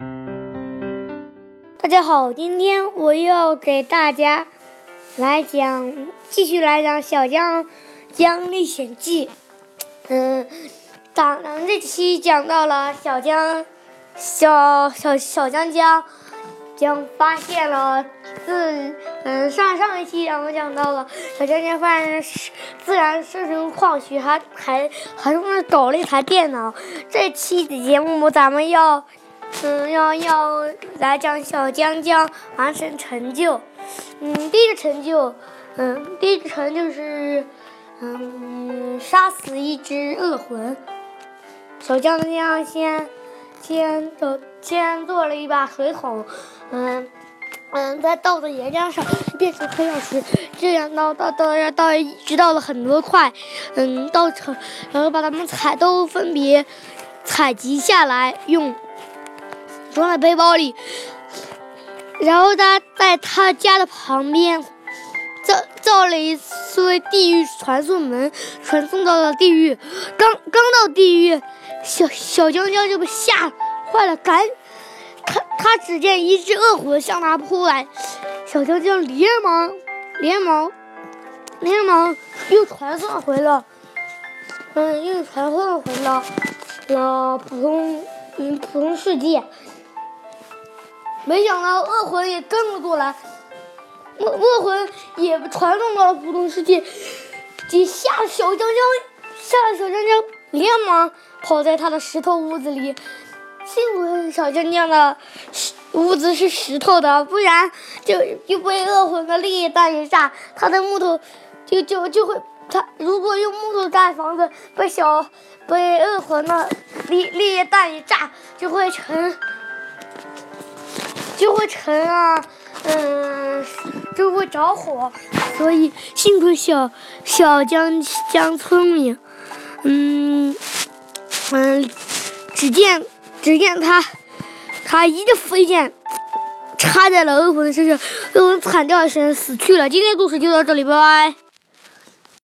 大家好，今天我要给大家来讲，继续来讲《小江江历险记》。嗯，咱这期讲到了小江小小小江江江发现了自嗯上上一期咱们讲到了小江江发现自然生成矿区，还还还专门搞了一台电脑。这期的节目咱们要。嗯，要要来讲小江江完成成就。嗯，第一个成就，嗯，第一个成就是，嗯，杀死一只恶魂。小江江先先做先做了一把水桶，嗯嗯，再倒在岩浆上变成黑曜石，这样倒倒倒倒一直倒了很多块，嗯，倒成，然后把它们采都分别采集下来用。装在背包里，然后他在他家的旁边造造了一所地狱传送门，传送到了地狱。刚刚到地狱，小小江江就被吓坏了，赶他他只见一只恶魂向他扑来，小江江连忙连忙连忙又传送回了，嗯，又传送回了了普通嗯普通世界。没想到恶魂也跟了过来，恶恶魂也传送到了普通世界，给吓小江江，吓得小江江连忙跑在他的石头屋子里。幸亏小江江的屋子是石头的，不然就就被恶魂的烈弹一炸，他的木头就就就会他如果用木头盖房子，被小被恶魂的烈烈弹一炸，就会成。就会沉啊，嗯，就会着火，所以幸亏小小江江聪明，嗯嗯，只见只见他他一个飞剑插在了恶魂的身上，恶魂惨叫一声死去了。今天故事就到这里，拜拜。